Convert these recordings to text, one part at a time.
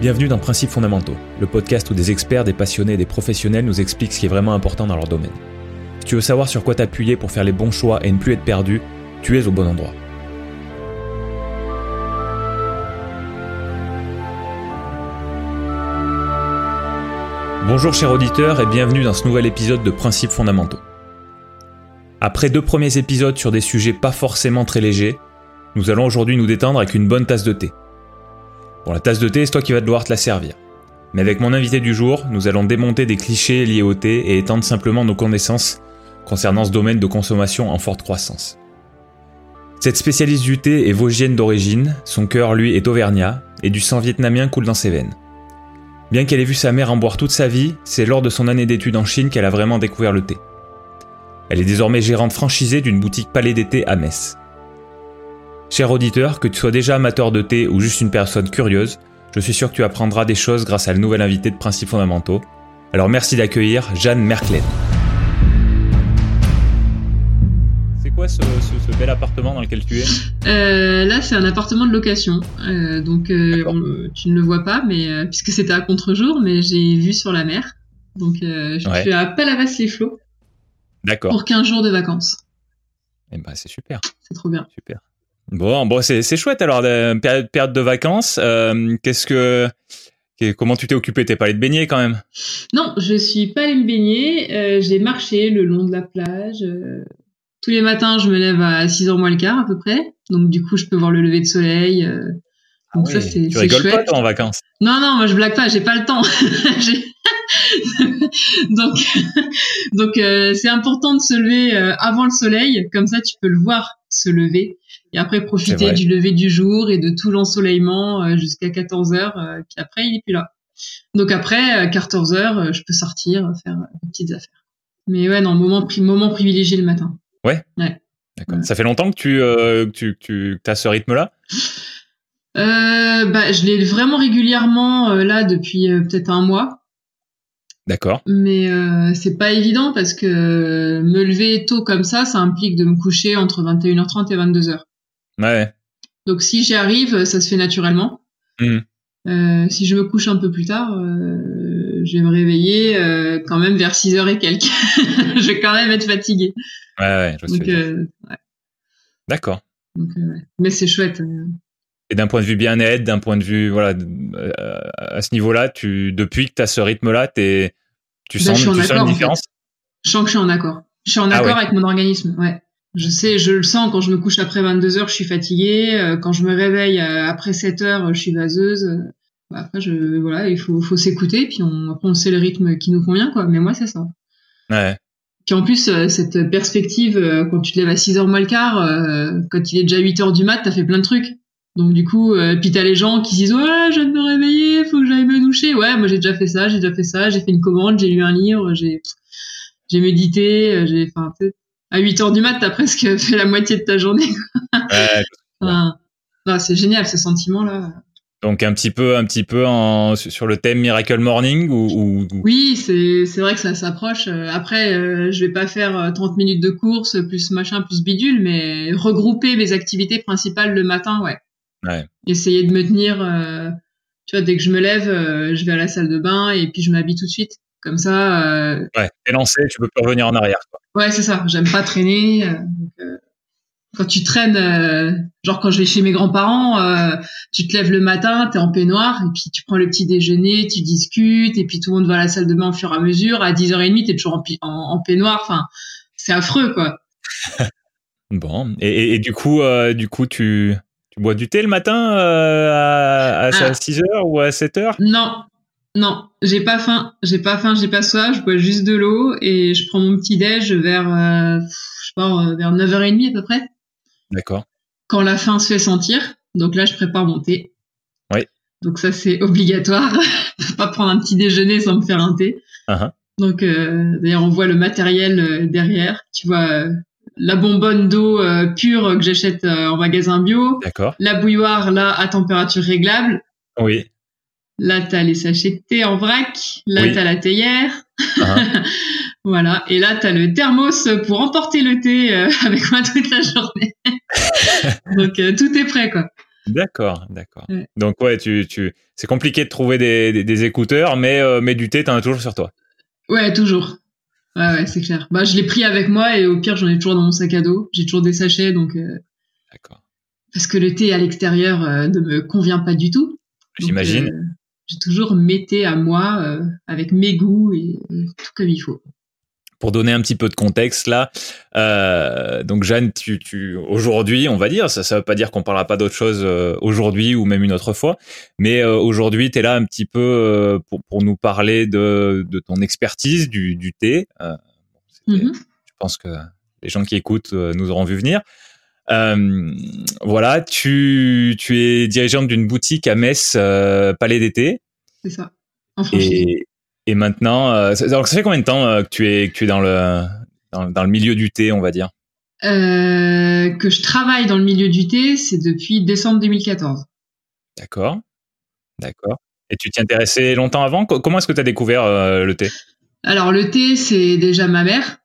Bienvenue dans Principes fondamentaux, le podcast où des experts, des passionnés et des professionnels nous expliquent ce qui est vraiment important dans leur domaine. Si tu veux savoir sur quoi t'appuyer pour faire les bons choix et ne plus être perdu, tu es au bon endroit. Bonjour chers auditeurs et bienvenue dans ce nouvel épisode de Principes fondamentaux. Après deux premiers épisodes sur des sujets pas forcément très légers, nous allons aujourd'hui nous détendre avec une bonne tasse de thé. Bon, la tasse de thé, c'est toi qui vas devoir te la servir. Mais avec mon invité du jour, nous allons démonter des clichés liés au thé et étendre simplement nos connaissances concernant ce domaine de consommation en forte croissance. Cette spécialiste du thé est vosgienne d'origine, son cœur lui est auvergnat, et du sang vietnamien coule dans ses veines. Bien qu'elle ait vu sa mère en boire toute sa vie, c'est lors de son année d'études en Chine qu'elle a vraiment découvert le thé. Elle est désormais gérante franchisée d'une boutique Palais d'été à Metz. Cher auditeur, que tu sois déjà amateur de thé ou juste une personne curieuse, je suis sûr que tu apprendras des choses grâce à le nouvel invité de Principes fondamentaux. Alors merci d'accueillir Jeanne Merklen. C'est quoi ce, bel appartement dans lequel tu es? Euh, Là, c'est un appartement de location. Euh, donc, euh, tu ne le vois pas, mais puisque c'était à contre-jour, mais j'ai vu sur la mer. Donc, je suis à Palavas-les-Flots. D'accord. Pour 15 jours de vacances. Eh ben, c'est super. C'est trop bien. Super. Bon, bon, c'est chouette. Alors, période, période de vacances, euh, qu'est-ce que, comment tu t'es occupé? T'es pas allé te baigner quand même? Non, je suis pas allé me baigner. Euh, j'ai marché le long de la plage. Euh, tous les matins, je me lève à 6h moins le quart à peu près. Donc, du coup, je peux voir le lever de soleil. donc, ça, c'est Tu rigoles pas, toi, en vacances? Non, non, moi, je blague pas. J'ai pas le temps. donc, donc c'est important de se lever avant le soleil. Comme ça, tu peux le voir se lever et après profiter du lever du jour et de tout l'ensoleillement euh, jusqu'à 14 heures. Euh, puis après, il est plus là. Donc après, 14 euh, heures, je peux sortir, faire des petites affaires. Mais ouais, non, moment, moment privilégié le matin. Ouais. Ouais. D'accord. Ça fait longtemps que tu, euh, tu, tu as ce rythme-là? Euh, bah, je l'ai vraiment régulièrement là depuis peut-être un mois. D'accord. Mais euh, c'est pas évident parce que me lever tôt comme ça, ça implique de me coucher entre 21h30 et 22h. Ouais. Donc si j'y arrive, ça se fait naturellement. Mmh. Euh, si je me couche un peu plus tard, euh, je vais me réveiller euh, quand même vers 6 h et quelques. je vais quand même être fatiguée. Ouais, ouais, je Donc, ouais. D'accord. Mais c'est chouette. Et d'un point de vue bien-être, d'un point de vue, voilà, à ce niveau-là, tu, depuis que tu as ce rythme-là, es, tu ben, sens, tu sens une différence? Je sens que je suis en accord. Je suis en ah accord avec mon organisme, ouais. Je sais, je le sens quand je me couche après 22 heures, je suis fatiguée. Euh, quand je me réveille euh, après 7 heures, je suis vaseuse. Euh, après, je, voilà, il faut, faut s'écouter, puis on, après on sait le rythme qui nous convient, quoi. Mais moi, c'est ça. Ouais. Puis en plus, cette perspective, quand tu te lèves à 6 heures moins le quart, quand il est déjà 8 heures du mat, t'as fait plein de trucs. Donc du coup, euh, puis t'as les gens qui disent ouais, je viens de me réveiller, faut que j'aille me doucher. Ouais, moi j'ai déjà fait ça, j'ai déjà fait ça, j'ai fait une commande, j'ai lu un livre, j'ai j'ai médité, j'ai enfin à 8 heures du mat, t'as presque fait la moitié de ta journée. Ouais, c'est génial ce sentiment-là. Donc un petit peu, un petit peu en, sur le thème Miracle Morning ou, ou... Oui, c'est c'est vrai que ça s'approche. Après, euh, je vais pas faire 30 euh, minutes de course plus machin plus bidule, mais regrouper mes activités principales le matin, ouais. Ouais. Essayer de me tenir. Euh, tu vois, dès que je me lève, je vais à la salle de bain et puis je m'habille tout de suite. Comme ça. Euh... Ouais, t'es lancé, tu peux plus revenir en arrière. Quoi. Ouais, c'est ça. J'aime pas traîner. Euh, donc, euh, quand tu traînes, euh, genre quand je vais chez mes grands-parents, tu te lèves le matin, t'es en peignoir, et puis tu prends le petit déjeuner, tu discutes, et puis tout le monde va à la salle de bain au fur et à mesure. À 10h30, t'es toujours en, en, peignoir. Enfin, c'est affreux, quoi. bon. Et, et, et, du coup, du coup, tu, tu bois du thé le matin à, à, 6h ah. ou à 7h Non, non, j'ai pas faim, j'ai pas faim, j'ai pas soif, je bois juste de l'eau et je prends mon petit déj vers, euh, je sais pas, euh, vers 9h30 à peu près. D'accord. Quand la faim se fait sentir, donc là je prépare mon thé. Oui. Donc ça c'est obligatoire, pas prendre un petit déjeuner sans me faire un thé. Uh-huh. Donc euh, d'ailleurs on voit le matériel derrière, tu vois la bonbonne d'eau pure que j'achète en magasin bio. D'accord. La bouilloire là à température réglable. Oui. Là, t'as les sachets de thé en vrac. Là, tu t'as la théière. Ah. voilà. Et là, t'as le thermos pour emporter le thé euh, avec moi toute la journée. Donc, euh, tout est prêt, quoi. D'accord, d'accord. Donc ouais, tu, tu, c'est compliqué de trouver des, des, écouteurs, mais, euh, mais du thé, t'en as toujours sur toi. Ouais, toujours. Ouais, ouais, c'est clair. Bah, je l'ai pris avec moi et au pire, j'en ai toujours dans mon sac à dos. J'ai toujours des sachets, donc. D'accord. Parce que le thé à l'extérieur ne me convient pas du tout. J'imagine. J'ai toujours mes thés à moi avec mes goûts et tout comme il faut pour donner un petit peu de contexte là, euh, donc Jeanne, tu, tu aujourd'hui, on va dire, ça ne veut pas dire qu'on parlera pas d'autre chose euh, aujourd'hui ou même une autre fois, mais euh, aujourd'hui, tu es là un petit peu pour, pour, nous parler de, de ton expertise du, du thé. Mm-hmm. Je pense que les gens qui écoutent nous auront vu venir. Voilà, tu, tu es dirigeante d'une boutique à Metz, Palais d'été. C'est ça. En et, et maintenant, euh, ça, ça fait combien de temps euh, que tu es que tu es dans le dans, le milieu du thé, on va dire? Euh, Que je travaille dans le milieu du thé, c'est depuis décembre 2014. D'accord, d'accord. Et tu t'y intéressais longtemps avant? Comment est-ce que tu as découvert le thé? Alors le thé, c'est déjà ma mère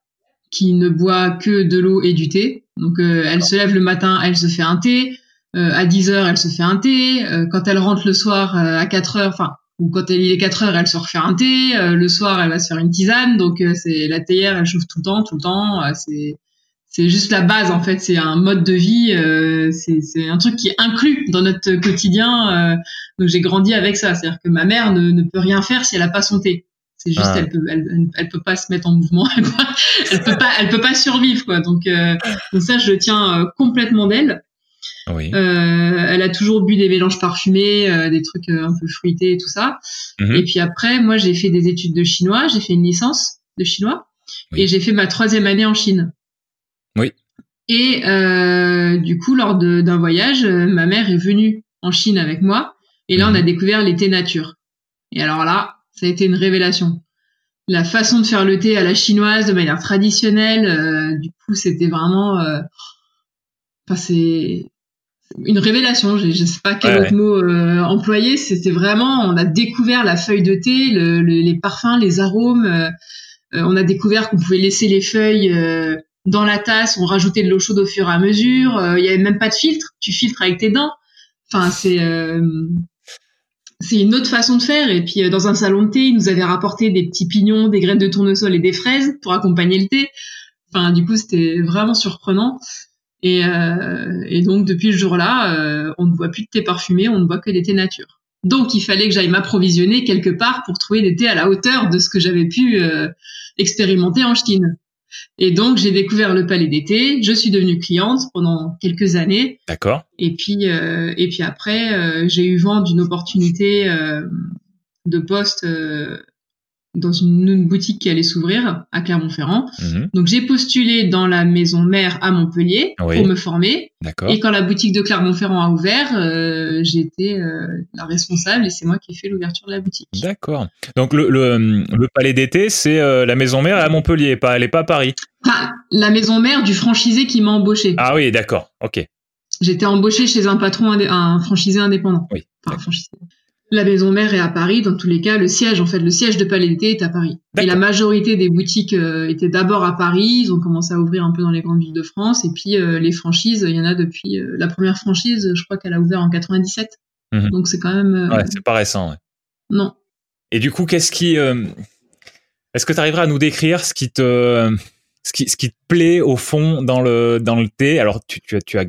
qui ne boit que de l'eau et du thé. Donc elle se lève le matin, elle se fait un thé. à 10 heures, elle se fait un thé. quand elle rentre le soir à 4 heures, enfin ou quand il est 4 heures, elle se refait un thé. Euh, le soir, elle va se faire une tisane. Donc euh, c'est la théière, elle chauffe tout le temps, tout le temps. Euh, c'est c'est juste la base en fait. C'est un mode de vie. c'est un truc qui est inclus dans notre quotidien. donc j'ai grandi avec ça. C'est-à-dire que ma mère ne, ne peut rien faire si elle a pas son thé. C'est juste, ah. elle peut, elle, elle, peut pas se mettre en mouvement. elle peut pas, elle peut pas survivre quoi. Donc, donc ça, je tiens complètement d'elle. Oui. Euh, elle a toujours bu des mélanges parfumés, euh, des trucs euh, un peu fruités et tout ça. Mhm. Et puis après, moi, j'ai fait des études de chinois. J'ai fait une licence de chinois et j'ai fait ma troisième année en Chine. Oui. Et du coup, lors d'un voyage, ma mère est venue en Chine avec moi. Et là, on a mhm. découvert les thés nature. Et alors là, ça a été une révélation. La façon de faire le thé à la chinoise de manière traditionnelle, du coup, c'était vraiment c'est une révélation. Je, je sais pas quel autre mot euh, employer. C'était vraiment, on a découvert la feuille de thé, les parfums, les arômes. Euh, euh, on a découvert qu'on pouvait laisser les feuilles dans la tasse, on rajoutait de l'eau chaude au fur et à mesure. Il y avait même pas de filtre. Tu filtres avec tes dents. Enfin, c'est c'est une autre façon de faire. Et puis dans un salon de thé, ils nous avaient rapporté des petits pignons, des graines de tournesol et des fraises pour accompagner le thé. Enfin, du coup, c'était vraiment surprenant. Et, euh, donc depuis le jour-là, euh, on ne boit plus de thé parfumé, on ne boit que des thés nature. Donc il fallait que j'aille m'approvisionner quelque part pour trouver des thés à la hauteur de ce que j'avais pu euh, expérimenter en Chine. Et donc j'ai découvert le palais d'été, je suis devenue cliente pendant quelques années. D'accord. Et puis euh, et puis après euh, j'ai eu vent d'une opportunité de poste dans une, boutique qui allait s'ouvrir à Clermont-Ferrand. Mhm. Donc j'ai postulé dans la maison mère à Montpellier pour me former. Et quand la boutique de Clermont-Ferrand a ouvert, euh, été euh, la responsable et c'est moi qui ai fait l'ouverture de la boutique. D'accord. Donc le, le, palais d'été, c'est euh, la maison mère à Montpellier, pas, elle n'est pas à Paris. Ah, la maison mère du franchisé qui m'a embauché. Ah oui, d'accord. Ok. J'étais embauché chez un patron, un franchisé indépendant. Oui. Enfin, franchisé. La maison mère est à Paris. Dans tous les cas, le siège, en fait, le siège de Palais d'été est à Paris. Et la majorité des boutiques euh, étaient d'abord à Paris. Ils ont commencé à ouvrir un peu dans les grandes villes de France. Et puis euh, les franchises, il y en a depuis euh, la première franchise. Je crois qu'elle a ouvert en 97. Mhm. Donc c'est quand même. ouais, c'est pas récent. Ouais. Non. Et du coup, qu'est-ce qui Est-ce que tu arriveras à nous décrire ce qui te ce qui, ce qui te plaît au fond dans le dans le thé? Alors tu, tu, as, tu as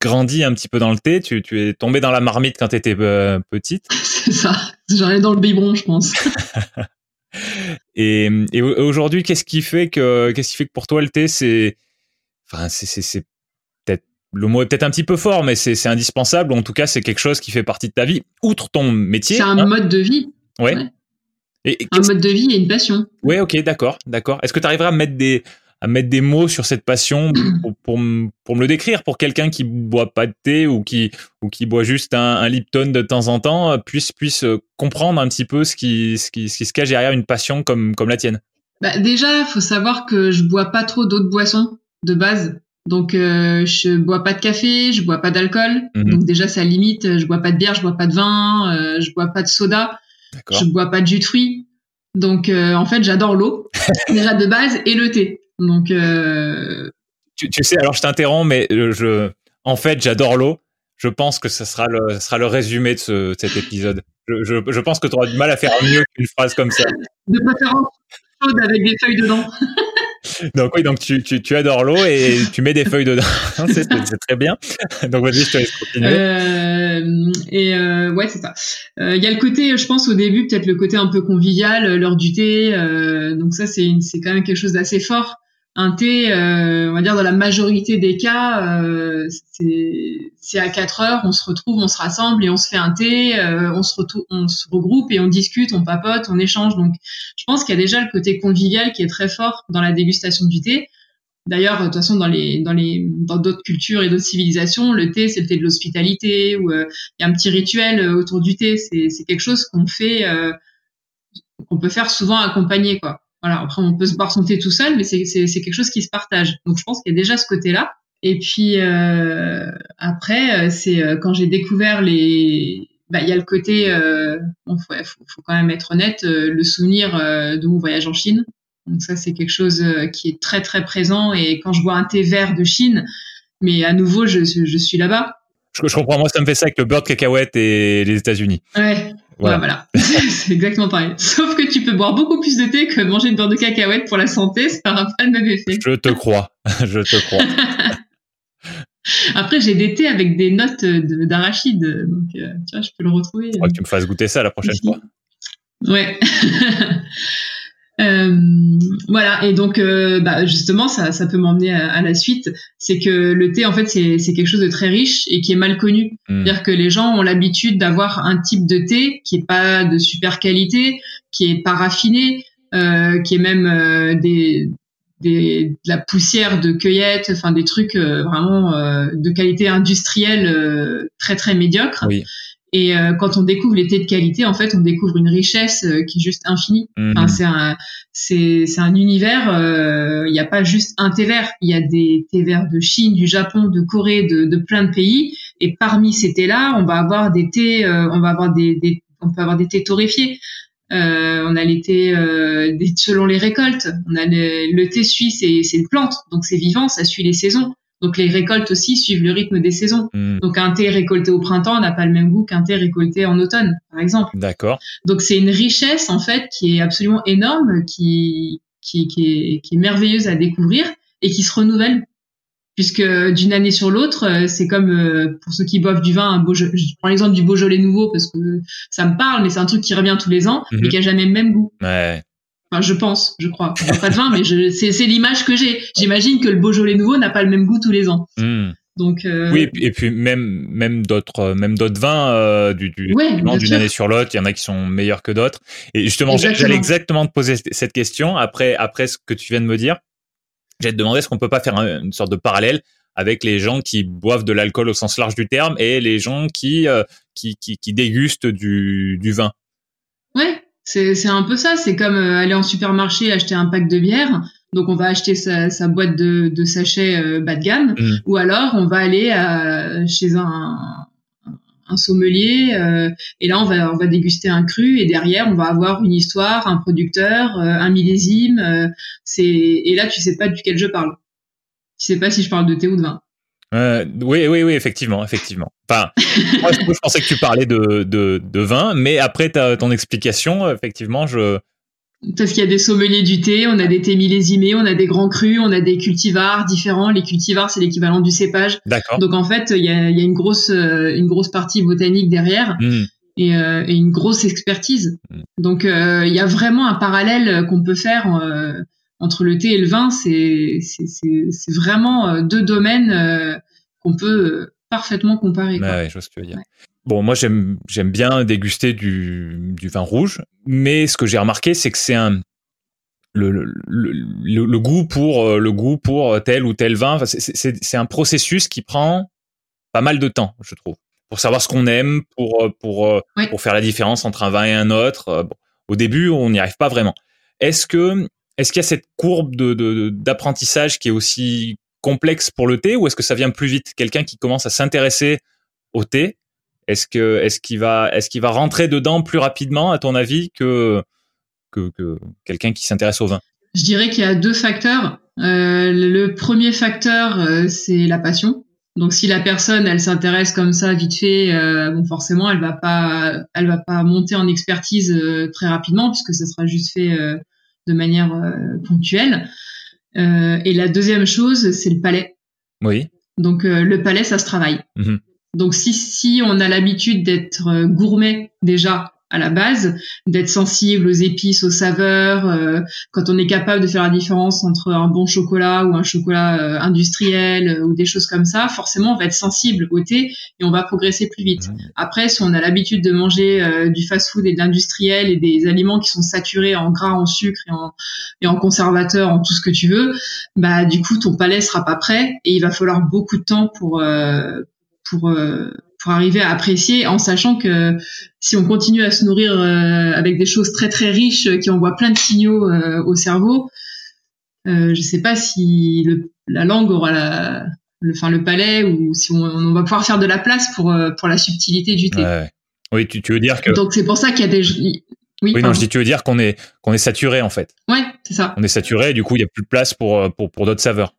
grandi un petit peu dans le thé, tu, tu es tombé dans la marmite quand tu étais euh, petite. C'est ça, j'allais dans le biberon, je pense. et, et aujourd'hui, qu'est-ce qui fait que qu'est-ce qui fait que pour toi le thé c'est enfin c'est c'est peut-être le mot est peut-être un petit peu fort mais c'est indispensable en tout cas c'est quelque chose qui fait partie de ta vie outre ton métier. C'est un hein. mode de vie. Ouais. Et, un mode de vie et une passion. Ouais, OK, d'accord, d'accord. Est-ce que tu arriveras à mettre des à mettre des mots sur cette passion pour, pour, pour me le décrire pour quelqu'un qui boit pas de thé ou qui ou qui boit juste un, un Lipton de temps en temps euh, puisse puisse euh, comprendre un petit peu ce qui ce qui, ce qui se cache derrière une passion comme comme la tienne. Bah déjà, faut savoir que je bois pas trop d'autres boissons de base. Donc euh, je bois pas de café, je bois pas d'alcool. Mhm. Donc déjà ça limite, je bois pas de bière, je bois pas de vin, euh, je bois pas de soda, je bois pas de jus de fruits. Donc en fait, j'adore l'eau déjà de base et le thé. Donc, euh... tu, tu, sais, alors je t'interromps, mais je, en fait, j'adore l'eau. je pense que ce sera le, sera le résumé de, ce, cet épisode. Je, je, je pense que tu auras du mal à faire mieux qu'une phrase comme ça. De préférence chaude avec des feuilles dedans. donc oui, donc tu, tu, tu adores l'eau et tu mets des feuilles dedans. c'est très bien. Donc vas-y, je te laisse continuer. Euh, et euh, ouais, c'est ça. Il euh, y a le côté, je pense au début, peut-être le côté un peu convivial, l'heure du thé. Donc ça, c'est c'est quand même quelque chose d'assez fort un thé, euh, on va dire dans la majorité des cas, euh, c'est à 4 heures, on se retrouve, on se rassemble et on se fait un thé, euh, on, se on se regroupe et on discute, on papote, on échange. Donc je pense qu'il y a déjà le côté convivial qui est très fort dans la dégustation du thé. D'ailleurs, de toute façon, dans les dans les dans d'autres cultures et d'autres civilisations, le thé c'est le thé de l'hospitalité ou il y a un petit rituel autour du thé. C'est quelque chose qu'on fait qu'on peut faire souvent accompagné quoi. Voilà, après on peut se thé tout seul, mais c'est quelque chose qui se partage. Donc je pense qu'il y a déjà ce côté-là. Et puis euh, après, euh, c'est euh, quand j'ai découvert les, bah il y a le côté, euh, bon, faut, faut, quand même être honnête, euh, le souvenir de mon voyage en Chine. Donc ça c'est quelque chose qui est très très présent. Et quand je bois un thé vert de Chine, mais à nouveau je, je suis là-bas. Je, je, comprends, moi ça me fait ça avec le beurre de cacahuète et les États-Unis. Ouais, voilà. c'est exactement pareil. Sauf que tu peux boire beaucoup plus de thé que manger une beurre de cacahuète pour la santé, ça n'aura pas le même effet. Je te crois, je te crois. Après, j'ai des thés avec des notes d'arachide, donc euh, tu vois, je peux le retrouver. Crois que tu me fasses goûter ça la prochaine fois. Ouais. Euh, voilà, et donc euh, bah, justement, ça, ça peut m'emmener à, la suite. C'est que le thé, en fait, c'est quelque chose de très riche et qui est mal connu. Hmm. C'est-à-dire que les gens ont l'habitude d'avoir un type de thé qui est pas de super qualité, qui est pas raffiné, euh, qui est même euh, des, des, de la poussière de cueillette, enfin des trucs euh, vraiment de qualité industrielle très très médiocre. Oui. Et euh, quand on découvre les thés de qualité, en fait, on découvre une richesse euh, qui est juste infinie. Mhm. Enfin, c'est un, c'est, c'est un univers. Euh, il n'y a pas juste un thé vert. Il y a des thés verts de Chine, du Japon, de Corée, de, de plein de pays. Et parmi ces thés-là, on va avoir des thés, on va avoir des, des, on peut avoir des thés torréfiés. on a les thés selon les récoltes. On a le, le thé suisse, c'est, c'est une plante, donc c'est vivant, ça suit les saisons. Donc les récoltes aussi suivent le rythme des saisons. Hmm. Donc un thé récolté au printemps n'a pas le même goût qu'un thé récolté en automne, par exemple. D'accord. Donc c'est une richesse en fait qui est absolument énorme, qui qui, qui, est, qui est merveilleuse à découvrir et qui se renouvelle puisque d'une année sur l'autre, euh, c'est comme euh, pour ceux qui boivent du vin, un je prends l'exemple du Beaujolais nouveau parce que ça me parle, mais c'est un truc qui revient tous les ans et mhm. qui a jamais le même goût. Ouais. Enfin, je pense, je crois. pas de vin, mais c'est l'image que j'ai. J'imagine que le Beaujolais nouveau n'a pas le même goût tous les ans. Hmm. Donc euh... oui, et puis même même d'autres même d'autres vins euh, du, du d'une année sur l'autre, il y en a qui sont meilleurs que d'autres. Et justement, j'allais exactement te poser cette question après après ce que tu viens de me dire. J'ai te demandé est-ce qu'on peut pas faire une sorte de parallèle avec les gens qui boivent de l'alcool au sens large du terme et les gens qui euh, qui, qui, qui dégustent du du vin? Ouais, c'est un peu ça. C'est comme euh, aller en supermarché acheter un pack de bière. Donc on va acheter sa, sa boîte de, de sachets euh, bas de gamme, mmh. ou alors on va aller à, chez un, un sommelier euh, et là on va on va déguster un cru et derrière on va avoir une histoire, un producteur, un millésime. c'est et là tu sais pas duquel je parle. Tu sais pas si je parle de thé ou de vin. Euh, oui, oui, oui, effectivement, effectivement. Enfin, moi, je, pensais que tu parlais de, de, de vin, mais après ta, ton explication, effectivement, je. Parce qu'il y a des sommeliers du thé, on a des thés millésimés, on a des grands crus, on a des cultivars différents. Les cultivars, c'est l'équivalent du cépage. D'accord. Donc en fait, il y a, y a une grosse, euh, une grosse partie botanique derrière. Hmm. Et, euh, et, une grosse expertise. Hmm. Donc euh, il y a vraiment un parallèle qu'on peut faire entre le thé et le vin, c'est c'est vraiment euh, deux domaines euh, qu'on peut euh, parfaitement comparer. Ouais, je vois ce que tu veux dire. Bon, moi j'aime j'aime bien déguster du, du vin rouge, mais ce que j'ai remarqué, c'est que c'est un le, le, le, le, goût pour le goût pour tel ou tel vin, c'est un processus qui prend pas mal de temps, je trouve, pour savoir ce qu'on aime, pour pour pour faire la différence entre un vin et un autre. Bon, au début, on n'y arrive pas vraiment. Est-ce que est-ce qu'il y a cette courbe de, d'apprentissage qui est aussi complexe pour le thé ou est-ce que ça vient plus vite? Quelqu'un qui commence à s'intéresser au thé, est-ce que est-ce qu'il va est-ce qu'il va rentrer dedans plus rapidement à ton avis que que, quelqu'un qui s'intéresse au vin? Je dirais qu'il y a deux facteurs. Euh, le premier facteur, euh, c'est la passion. Donc si la personne, elle s'intéresse comme ça vite fait, euh, bon forcément, elle va pas, elle va pas monter en expertise euh, très rapidement puisque ça sera juste fait euh, de manière ponctuelle. et la deuxième chose, c'est le palais. Oui. Donc le palais, ça se travaille. Mhm. Donc si si on a l'habitude d'être gourmet déjà à la base, d'être sensible aux épices, aux saveurs, euh, quand on est capable de faire la différence entre un bon chocolat ou un chocolat euh, industriel euh, ou des choses comme ça, forcément on va être sensible au thé et on va progresser plus vite. Après, si on a l'habitude de manger du fast-food et de l'industriel et des aliments qui sont saturés en gras, en sucre et en, et en conservateur, en tout ce que tu veux, bah du coup ton palais sera pas prêt et il va falloir beaucoup de temps pour pour pour arriver à apprécier en sachant que si on continue à se nourrir euh, avec des choses très très riches euh, qui envoient plein de signaux euh, au cerveau, euh, je sais pas si le, la langue aura la, le, enfin le palais ou si on, on, va pouvoir faire de la place pour pour la subtilité du thé. Ouais. Oui, tu, tu, veux dire que donc c'est pour ça qu'il y a des oui, oui non, je dis tu veux dire qu'on est qu'on est saturé en fait. Ouais, c'est ça. On est saturé, et du coup il y a plus de place pour pour pour d'autres saveurs.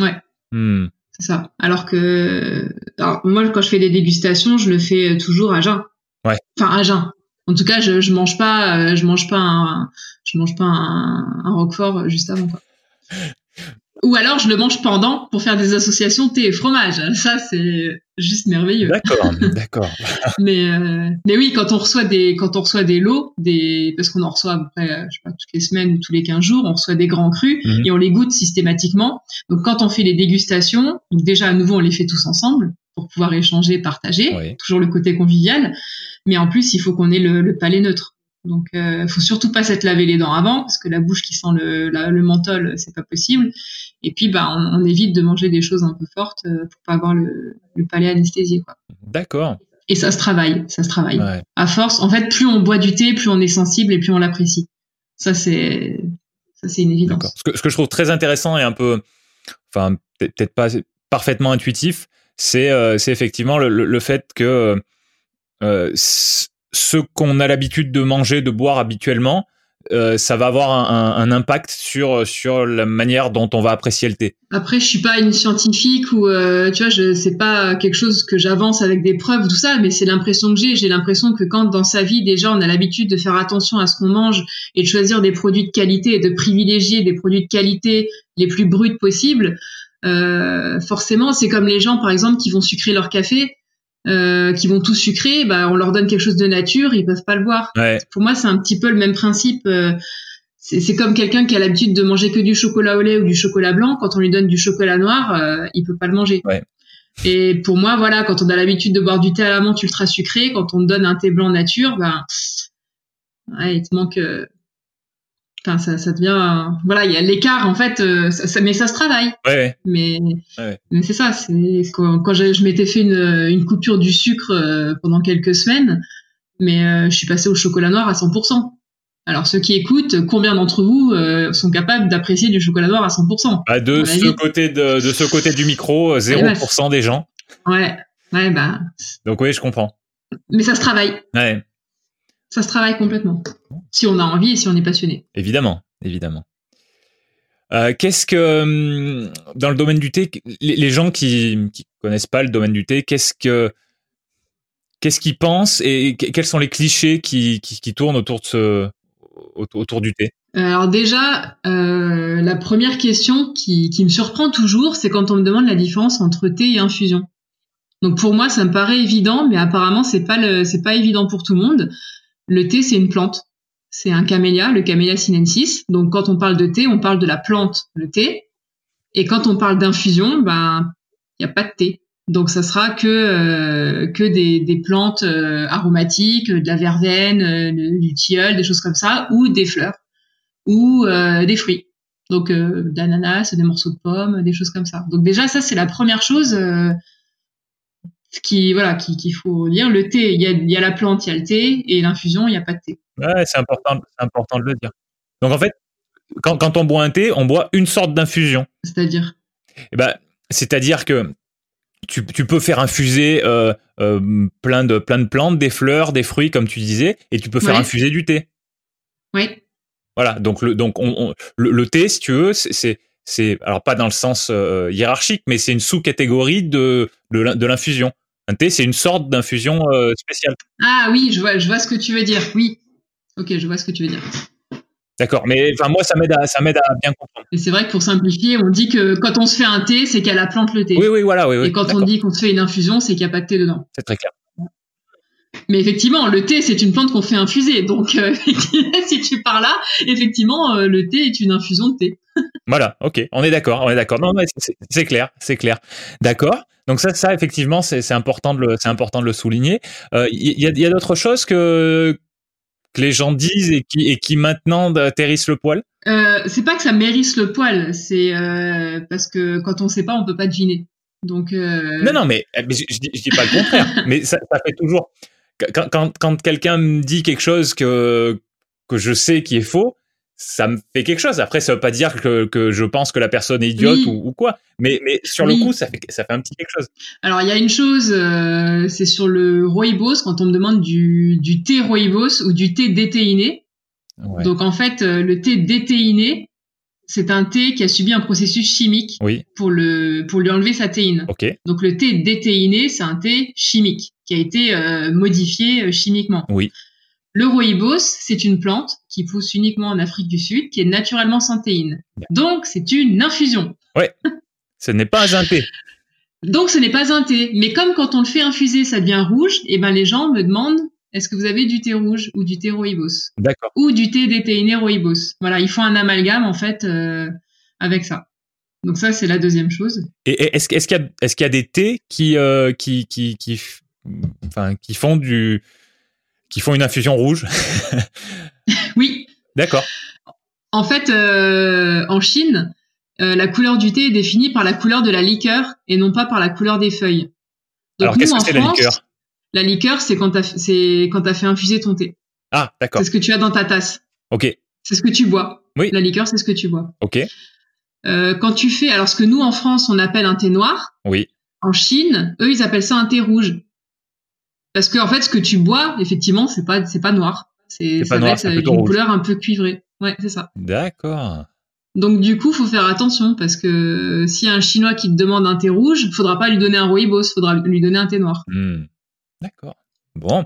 Ouais. Hmm. C'est ça. Alors que alors, moi, quand je fais des dégustations, je le fais toujours à jeun. Ouais. Enfin, à jeun. En tout cas, je, je mange pas, euh, je mange pas un, je mange pas un, un roquefort juste avant. Quoi. Ou alors je le mange pendant pour faire des associations thé et fromage. Ça c'est juste merveilleux. D'accord, d'accord. mais euh, mais oui, quand on reçoit des quand on reçoit des lots, des parce qu'on en reçoit à peu près euh, je sais pas toutes les semaines ou tous les 15 jours, on reçoit des grands crus Mhm. et on les goûte systématiquement. Donc quand on fait les dégustations, donc déjà à nouveau on les fait tous ensemble pour pouvoir échanger, partager, Oui. toujours le côté convivial. Mais en plus il faut qu'on ait le, le palais neutre. Donc, euh, faut surtout pas s'être lavé les dents avant, parce que la bouche qui sent le, la- le menthol, c'est pas possible. Et puis, bah, on, on évite de manger des choses un peu fortes euh, pour pas avoir le, le palais anesthésié, quoi. D'accord. Et ça se travaille, ça se travaille. Ouais. À force, en fait, plus on boit du thé, plus on est sensible et plus on l'apprécie. Ça, c'est, ça, c'est une évidence. Ce que, ce que je trouve très intéressant et un peu, enfin, peut- peut-être pas parfaitement intuitif, c'est euh, c'est effectivement le, le- le fait que euh, ce qu'on a l'habitude de manger, de boire habituellement, euh, ça va avoir un, un- impact sur sur la manière dont on va apprécier le thé. Après, je suis pas une scientifique ou euh, tu vois, je c'est pas quelque chose que j'avance avec des preuves tout ça, mais c'est l'impression que j'ai. J'ai l'impression que quand dans sa vie déjà on a l'habitude de faire attention à ce qu'on mange et de choisir des produits de qualité et de privilégier des produits de qualité les plus bruts possibles, euh, forcément c'est comme les gens par exemple qui vont sucrer leur café, euh, qui vont tout sucrer, bah on leur donne quelque chose de nature, ils peuvent pas le boire Ouais. pour moi, c'est un petit peu le même principe. euh, C'est c'est comme quelqu'un qui a l'habitude de manger que du chocolat au lait ou du chocolat blanc. Quand on lui donne du chocolat noir, euh, il peut pas le manger. Ouais. Et pour moi, voilà, quand on a l'habitude de boire du thé à la menthe ultra sucré, quand on te donne un thé blanc nature, ben, ouais, il te manque. Euh, Enfin, ça, ça devient. euh, Voilà, il y a l'écart en fait. euh, ça, ça- mais ça se travaille. Ouais, ouais. Mais, Ouais. mais c'est ça. C'est quand, quand je m'étais fait une, une coupure du sucre euh, pendant quelques semaines, mais euh, je suis passée au chocolat noir à 100%. Alors ceux qui écoutent, combien d'entre vous euh, sont capables d'apprécier du chocolat noir à 100% Bah, de ce côté de, de ce côté du micro, euh, 0% des gens. Ouais, ouais, bah. Donc oui, je comprends. Mais ça se travaille. Ouais, Ça se travaille complètement. Si on a envie et si on est passionné. évidemment, évidemment. Euh, Qu'est-ce que hum, dans le domaine du thé, les, gens qui qui connaissent pas le domaine du thé, qu'est-ce que qu'est-ce qu'ils pensent et que- quels sont les clichés qui, qui, qui tournent autour de ce autour, autour du thé? Alors déjà, euh, la première question qui, qui me surprend toujours, c'est quand on me demande la différence entre thé et infusion. Donc pour moi, ça me paraît évident, mais apparemment c'est pas le, c'est pas évident pour tout le monde. Le thé, c'est une plante. C'est un camélia, le camélia sinensis. Donc quand on parle de thé, on parle de la plante, le thé. Et quand on parle d'infusion, ben il y a pas de thé. Donc ça sera que euh, que des, des plantes euh, aromatiques, de la verveine, euh, du tilleul, des choses comme ça, ou des fleurs ou euh, des fruits. Donc euh, de l'ananas, des morceaux de pommes, des choses comme ça. Donc déjà ça c'est la première chose qui voilà qui- qu'il faut dire. Le thé, il y a, il y a la plante, il y a le thé, et l'infusion, il n'y a pas de thé. Ouais, c'est important, c'est important de le dire. Donc en fait, quand, quand on boit un thé, on boit une sorte d'infusion. C'est-à-dire? Eh ben, c'est-à-dire que tu, tu peux faire infuser euh, euh, plein de plein de plantes, des fleurs, des fruits comme tu disais, et tu peux faire Ouais. infuser du thé. Oui, Voilà. Donc le donc on, on- le, le thé, si tu veux, c'est c'est alors pas dans le sens euh, hiérarchique, mais c'est une sous-catégorie de de, l'infusion. Un thé, c'est une sorte d'infusion euh, spéciale. Ah oui, je vois, je vois ce que tu veux dire. Oui. Ok, je vois ce que tu veux dire. D'accord, mais enfin moi ça m'aide à ça m'aide à bien comprendre. Et c'est vrai que pour simplifier, on dit que quand on se fait un thé, c'est qu'elle a plante le thé. Oui oui voilà oui. Et quand on dit qu'on se fait une infusion, c'est qu'il n'y a pas de thé dedans. C'est très clair. Mais effectivement, le thé, c'est une plante qu'on fait infuser. Donc, euh, si tu pars là, effectivement, euh, le thé est une infusion de thé. Voilà, ok, on est d'accord, on est d'accord. Non, c'est clair, c'est clair. D'accord. Donc ça, ça effectivement, c'est important de le, c'est important de le souligner. Il euh, y, a, y a d'autres choses que que les gens disent et qui et qui maintenant atterrissent le poil? Euh, c'est pas que ça mérisse le poil, c'est parce que quand on sait pas, on peut pas deviner. Donc non, non, mais, je, je, dis, pas le contraire. mais ça, ça fait toujours quand, quand, quand quelqu'un me dit quelque chose que, que je sais qui est faux, ça me fait quelque chose. Après, ça veut pas dire que, que je pense que la personne est idiote ou, ou, quoi. Mais, mais sur le coup, ça fait, ça fait un petit quelque chose. Alors, il y a une chose, euh, c'est sur le rooibos, quand on me demande du, du thé rooibos ou du thé déthéiné. Ouais. Donc, en fait, euh, le thé déthéiné, c'est un thé qui a subi un processus chimique pour, le, pour lui enlever sa théine. Donc le thé déthéiné, c'est un thé chimique qui a été euh, modifié euh, chimiquement. Oui. Le rooibos, c'est une plante qui pousse uniquement en Afrique du Sud, qui est naturellement sans théine. Donc c'est une infusion. Ouais. ce n'est pas un thé. Donc ce n'est pas un thé. Mais comme quand on le fait infuser, ça devient rouge, et eh ben les gens me demandent est-ce que vous avez du thé rouge ou du thé rooibos? D'accord. Ou du thé déthéiné rooibos. Voilà, ils font un amalgame en fait euh, avec ça. Donc ça, c'est la deuxième chose. Et est-ce qu'il y, a, est qu'il y a des thés qui, euh, qui, qui, qui, enfin, qui font du, qui font une infusion rouge Oui. D'accord. En fait, euh, en Chine, la couleur du thé est définie par la couleur de la liqueur et non pas par la couleur des feuilles. Donc, Alors qu'est-ce que c'est la liqueur? la liqueur, c'est quand quand t'as fait infuser ton thé. Ah, d'accord. C'est ce que tu as dans ta tasse. Ok. C'est ce que tu bois. Oui. La liqueur, c'est ce que tu bois. Ok. Euh, quand tu fais, alors ce que nous en France on appelle un thé noir. Oui. En Chine, eux ils appellent ça un thé rouge. Parce que en fait, ce que tu bois, effectivement, c'est pas c'est pas noir. C'est ça va être une couleur un peu cuivrée. Ouais, c'est ça. D'accord. Donc du coup, faut faire attention parce que s'il y a un Chinois qui te demande un thé rouge, faudra pas lui donner un rooibos, faudra lui donner un thé noir. Hmm. D'accord. Bon.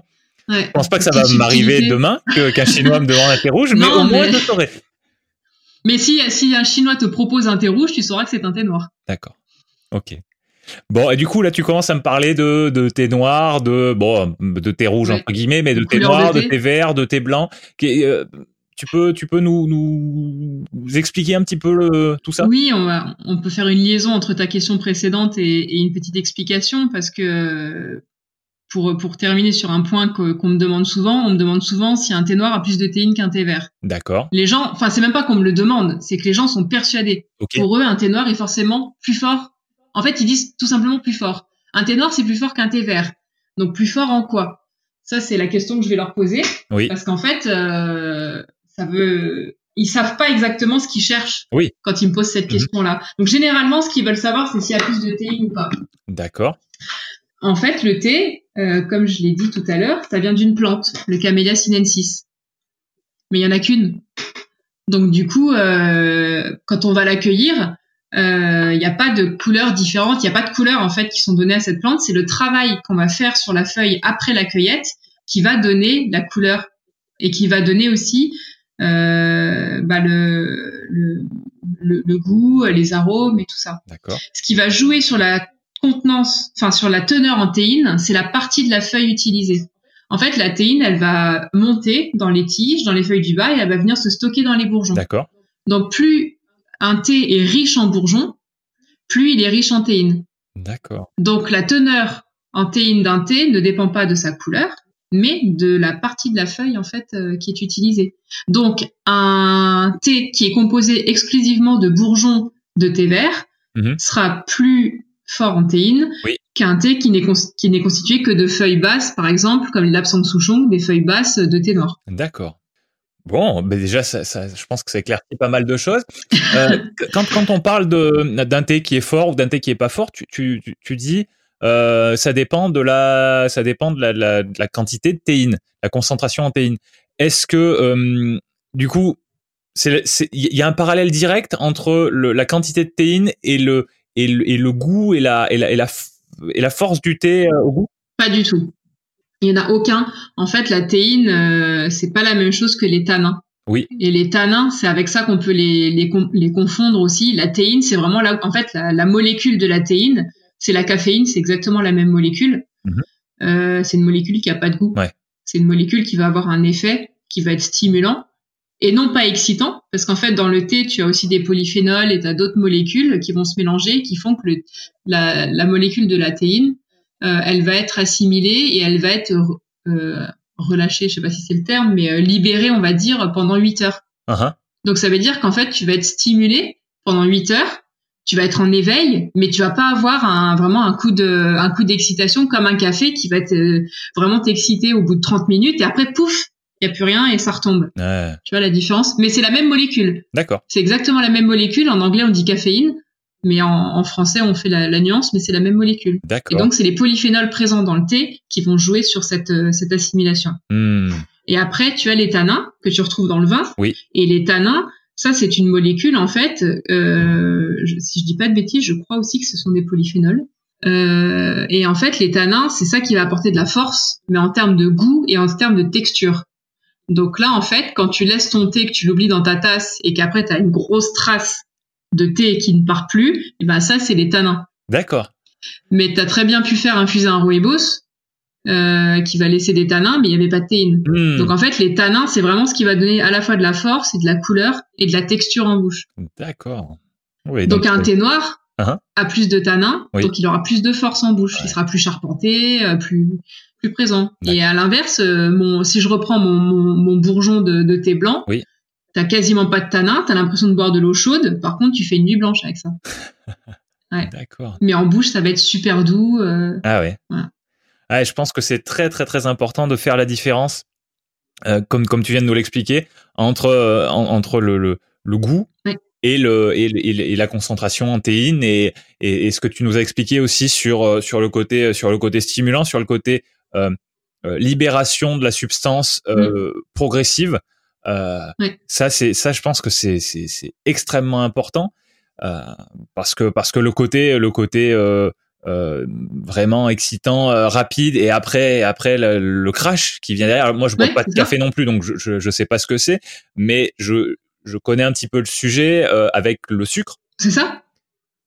Ouais, je pense pas que ça va m'arriver demain qu'un Chinois me demande un thé rouge, mais au moins je saurai. Mais si, si un Chinois te propose un thé rouge, tu sauras que c'est un thé noir. D'accord. Ok. Bon, et du coup, là, tu commences à me parler de, de thé noir, de, bon, de thé rouge, entre guillemets, mais de, thé noir, de thé. vert, de thé blanc. Euh, tu peux, tu peux nous, nous expliquer un petit peu le, tout ça? Oui, on, va, on peut faire une liaison entre ta question précédente et, et une petite explication parce que pour, pour terminer sur un point qu'on me demande souvent, on me demande souvent si un thé noir a plus de théine qu'un thé vert. D'accord. Les gens, enfin c'est même pas qu'on me le demande, c'est que les gens sont persuadés. Pour eux, un thé noir est forcément plus fort. En fait, ils disent tout simplement plus fort. Un thé noir, c'est plus fort qu'un thé vert. Donc plus fort en quoi? Ça, c'est la question que je vais leur poser. Oui. Parce qu'en fait, euh, ça veut, ils savent pas exactement ce qu'ils cherchent oui. quand ils me posent cette mhm. question-là. Donc généralement, ce qu'ils veulent savoir, c'est s'il y a plus de théine ou pas. D'accord. En fait, le thé, euh, comme je l'ai dit tout à l'heure, ça vient d'une plante, le Camellia sinensis. Mais il y en a qu'une. Donc du coup, euh, quand on va l'accueillir, euh, il n'y a pas de couleurs différentes, il n'y a pas de couleurs en fait qui sont données à cette plante. C'est le travail qu'on va faire sur la feuille après la cueillette qui va donner la couleur et qui va donner aussi euh, bah, le, le, le, le, goût, les arômes et tout ça. D'accord. Ce qui va jouer sur la contenance, enfin sur la teneur en théine, c'est la partie de la feuille utilisée. En fait, la théine, elle va monter dans les tiges, dans les feuilles du bas, et elle va venir se stocker dans les bourgeons. D'accord. Donc, plus un thé est riche en bourgeons, plus il est riche en théine. D'accord. Donc, la teneur en théine d'un thé ne dépend pas de sa couleur, mais de la partie de la feuille en fait euh, qui est utilisée. Donc, un thé qui est composé exclusivement de bourgeons de thé vert mhm. sera plus fort en théine qu'un thé qui n'est qui n'est constitué que de feuilles basses, par exemple, comme l'absent souchon, des feuilles basses de thé noir. D'accord. Bon, ben déjà, ça, ça, je pense que ça éclaircit pas mal de choses. Euh, quand, quand on parle d'un thé qui est fort ou d'un thé qui est pas fort, tu, tu, tu dis euh, ça dépend de la ça dépend de la, la, de la, quantité de théine, la concentration en théine. Est-ce que euh, du coup il y a un parallèle direct entre la quantité de théine et le, et le, goût et la, et la, et la, et la force du thé euh, au goût? Pas du tout. Il n'y en a aucun. En fait, la théine, euh, c'est pas la même chose que les tanins. Oui. Et les tanins, c'est avec ça qu'on peut les, les, les, confondre aussi. La théine, c'est vraiment là, en fait, la, molécule de la théine, c'est la caféine, c'est exactement la même molécule. Mhm. Euh, c'est une molécule qui a pas de goût. Ouais. C'est une molécule qui va avoir un effet qui va être stimulant et non pas excitant, parce qu'en fait dans le thé tu as aussi des polyphénols et tu as d'autres molécules qui vont se mélanger, qui font que le, la, la, molécule de la théine, elle va être assimilée et elle va être euh, relâchée, je sais pas si c'est le terme, mais euh, libérée on va dire pendant 8 heures. Uh-huh. Donc ça veut dire qu'en fait tu vas être stimulé pendant 8 heures, tu vas être en éveil, mais tu vas pas avoir un, vraiment un coup de un coup d'excitation comme un café qui va te, euh, vraiment t'exciter au bout de 30 minutes et après pouf il n'y a plus rien et ça retombe. Tu vois la différence? Mais c'est la même molécule. D'accord. C'est exactement la même molécule. En anglais, on dit caféine, mais en, français, on fait la, nuance, mais c'est la même molécule. Et donc, c'est les polyphénols présents dans le thé qui vont jouer sur cette, euh, cette assimilation. Hmm. Et après, tu as les tanins que tu retrouves dans le vin. Oui. Et les tanins, ça, c'est une molécule, en fait, euh, si je dis pas de bêtises, je crois aussi que ce sont des polyphénols. Euh, et en fait, les tanins, c'est ça qui va apporter de la force, mais en termes de goût et en termes de texture. Donc là, en fait, quand tu laisses ton thé, que tu l'oublies dans ta tasse et qu'après tu as une grosse trace de thé qui ne part plus, et eh ben ça, c'est les tanins. D'accord. Mais tu as très bien pu faire infuser un rooibos euh, qui va laisser des tanins, mais il n'y avait pas de théine. Hmm. Donc en fait, les tanins, c'est vraiment ce qui va donner à la fois de la force et de la couleur et de la texture en bouche. D'accord. donc, un thé noir uh-huh. a plus de tanins, donc il aura plus de force en bouche. Il sera plus charpenté, euh, plus plus présent. Et à l'inverse, euh, mon, si je reprends mon, mon, bourgeon de, de, thé blanc, oui. T'as quasiment pas de tanin, t'as l'impression de boire de l'eau chaude. Par contre, tu fais une nuit blanche avec ça. Ouais. D'accord. Mais en bouche, ça va être super doux. Euh, ah ouais. Je pense que c'est très très très important de faire la différence, euh, comme comme tu viens de nous l'expliquer, entre euh, entre le, le, le goût et le et, et, la concentration en théine et, et, et, ce que tu nous as expliqué aussi sur sur le côté sur le côté stimulant sur le côté libération de la substance euh, mm. Progressive ça c'est ça je pense que c'est c'est c'est extrêmement important parce que parce que le côté le côté vraiment excitant, rapide, et après, après le, crash qui vient derrière. Moi, je bois pas de café non plus, donc je, je, je sais pas ce que c'est, mais je je connais un petit peu le sujet euh, avec le sucre. C'est ça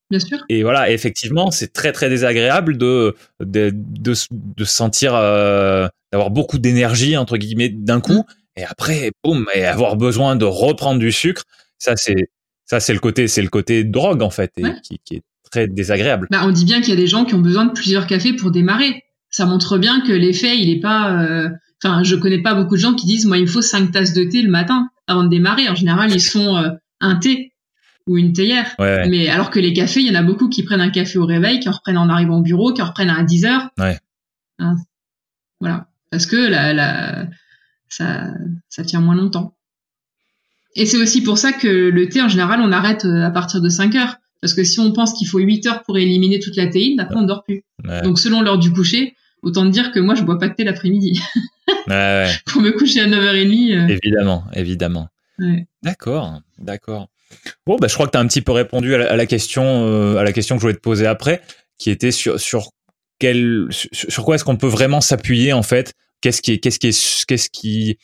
Bien sûr. Et voilà, effectivement, c'est très très désagréable de de, de, de sentir euh, d'avoir beaucoup d'énergie entre guillemets d'un coup, mm. Et après, boum, et avoir besoin de reprendre du sucre. Ça c'est ça c'est le côté c'est le côté drogue en fait, et qui, qui, est très désagréable. Bah, on dit bien qu'il y a des gens qui ont besoin de plusieurs cafés pour démarrer. Ça montre bien que l'effet il est pas. Euh, enfin, je connais pas beaucoup de gens qui disent moi il me faut cinq tasses de thé le matin avant de démarrer. En général, ils sont euh, un thé ou une théière. Mais alors que les cafés, il y en a beaucoup qui prennent un café au réveil, qui en reprennent en arrivant au bureau, qui en reprennent à 10 heures. Ouais. Hein. voilà. Parce que la, la, ça, ça tient moins longtemps. Et c'est aussi pour ça que le thé, en général, on arrête euh, à partir de 5 heures. Parce que si on pense qu'il faut 8 heures pour éliminer toute la théine, après on dort plus. Donc selon l'heure du coucher, autant dire que moi je bois pas de thé l'après-midi. Ouais, pour me coucher à 9h30. Euh. Évidemment, évidemment. D'accord, d'accord. Bon, bah, je crois que tu as un petit peu répondu à la, question, euh, à la question que je voulais te poser après, qui était sur, sur, quel, sur, quoi est-ce qu'on peut vraiment s'appuyer en fait Qu'est-ce qui est, qu'est-ce qui est, qu'est-ce qui,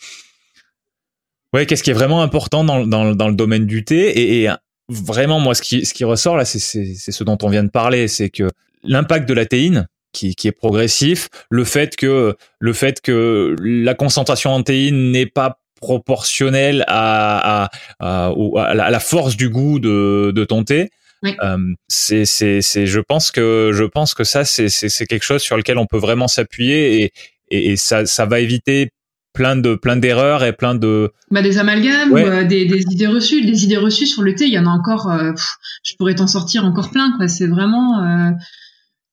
ouais, qu'est-ce qui est vraiment important dans, dans, dans le domaine du thé et, vraiment, moi, ce qui, ce qui ressort là, c'est, ce dont on vient de parler, c'est que l'impact de la théine, qui, qui, est progressif, le fait que le fait que la concentration en théine n'est pas proportionnelle à, à, à, la force du goût de, de ton thé. Euh, c'est, c'est, c'est, je pense que, je pense que ça, c'est, c'est, c'est quelque chose sur lequel on peut vraiment s'appuyer et, et, ça, ça va éviter plein de, plein d'erreurs et plein de. Bah, des amalgames, euh, des, des, idées reçues, des idées reçues sur le thé, il y en a encore, euh, je pourrais t'en sortir encore plein, quoi. C'est vraiment, euh,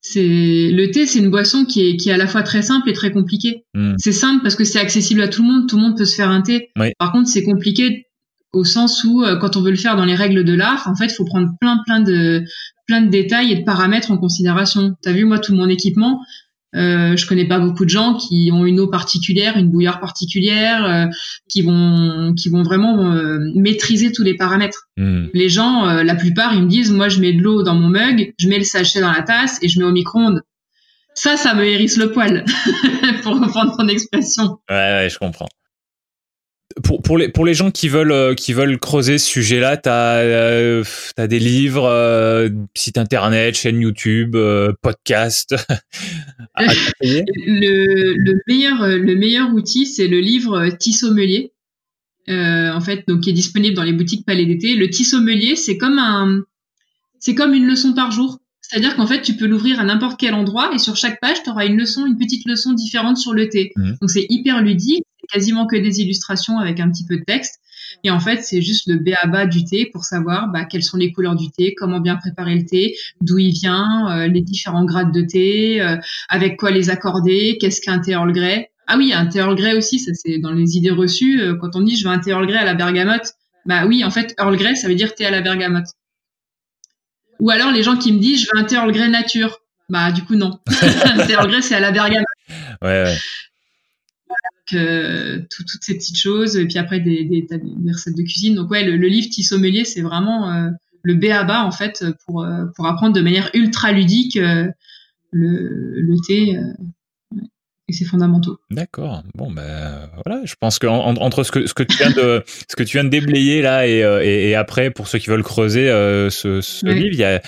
c'est le thé, c'est une boisson qui est qui est à la fois très simple et très compliquée. Hmm. C'est simple parce que c'est accessible à tout le monde, tout le monde peut se faire un thé. Par contre, c'est compliqué au sens où euh, quand on veut le faire dans les règles de l'art, en fait, il faut prendre plein plein de plein de détails et de paramètres en considération. T'as vu moi tout mon équipement, Euh, je connais pas beaucoup de gens qui ont une eau particulière, une bouilloire particulière, euh, qui vont qui vont vraiment euh, maîtriser tous les paramètres. Hmm. Les gens, euh, la plupart, ils me disent, moi, je mets de l'eau dans mon mug, je mets le sachet dans la tasse et je mets au micro-ondes. Ça, ça me hérisse le poil, pour reprendre ton expression. Ouais, ouais, je comprends. Pour, pour, les, pour les gens qui veulent, euh, qui veulent creuser ce sujet-là, tu as, euh, t'as des livres, euh, site internet, chaîne YouTube, euh, podcast. conseiller le, le meilleur le meilleur outil c'est le livre Tissommelier euh, en fait donc qui est disponible dans les boutiques Palais d'été. Le Tissommelier c'est comme un c'est comme une leçon par jour c'est-à-dire qu'en fait tu peux l'ouvrir à n'importe quel endroit et sur chaque page tu auras une leçon une petite leçon différente sur le thé Mhm. donc c'est hyper ludique c'est quasiment que des illustrations avec un petit peu de texte et en fait, c'est juste le b.a.-ba du thé pour savoir bah, quelles sont les couleurs du thé, comment bien préparer le thé, d'où il vient, euh, les différents grades de thé, euh, avec quoi les accorder, qu'est-ce qu'un thé Earl Grey. Ah oui, un thé Earl Grey aussi, ça c'est dans les idées reçues. euh, quand on dit je veux un thé Earl Grey à la bergamote, bah oui, en fait, Earl Grey, ça veut dire thé à la bergamote. Ou alors les gens qui me disent je veux un thé Earl Grey nature. Bah du coup non. un thé Earl Grey, c'est à la bergamote. Ouais, ouais. euh, tout- toutes ces petites choses et puis après des, des, des recettes de cuisine donc ouais le, le livre Tissommelier c'est vraiment euh, le B à bas en fait pour euh, pour apprendre de manière ultra ludique euh, le, le thé euh. Et ses fondamentaux D'accord. Bon, ben voilà. Je pense que en- entre ce que ce que tu viens de ce que tu viens de déblayer là et, euh, et, et après pour ceux qui veulent creuser euh, ce, livre, il y a